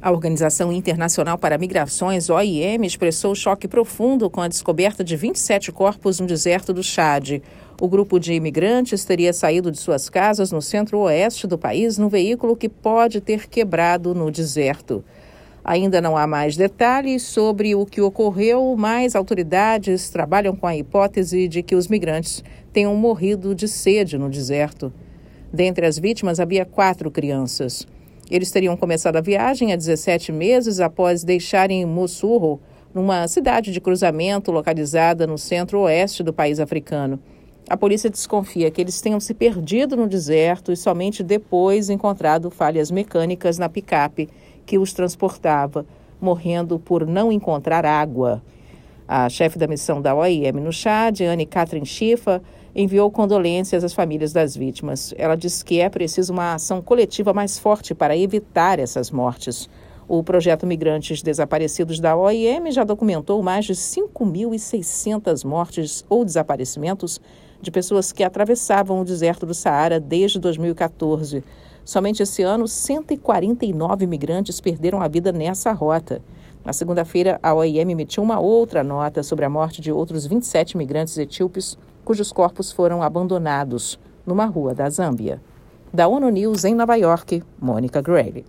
A Organização Internacional para Migrações, OIM, expressou choque profundo com a descoberta de 27 corpos no deserto do Chad. O grupo de imigrantes teria saído de suas casas no centro-oeste do país num veículo que pode ter quebrado no deserto. Ainda não há mais detalhes sobre o que ocorreu, mas autoridades trabalham com a hipótese de que os migrantes tenham morrido de sede no deserto. Dentre as vítimas havia quatro crianças. Eles teriam começado a viagem há 17 meses após deixarem Mossurro, numa cidade de cruzamento localizada no centro-oeste do país africano. A polícia desconfia que eles tenham se perdido no deserto e somente depois encontrado falhas mecânicas na picape que os transportava, morrendo por não encontrar água. A chefe da missão da OIM no Chad, Anne Catherine Schifa, enviou condolências às famílias das vítimas. Ela disse que é preciso uma ação coletiva mais forte para evitar essas mortes. O projeto Migrantes Desaparecidos da OIM já documentou mais de 5.600 mortes ou desaparecimentos de pessoas que atravessavam o deserto do Saara desde 2014. Somente esse ano, 149 migrantes perderam a vida nessa rota. Na segunda-feira, a OIM emitiu uma outra nota sobre a morte de outros 27 migrantes etíopes, cujos corpos foram abandonados numa rua da Zâmbia. Da ONU News em Nova York, Mônica Grayle.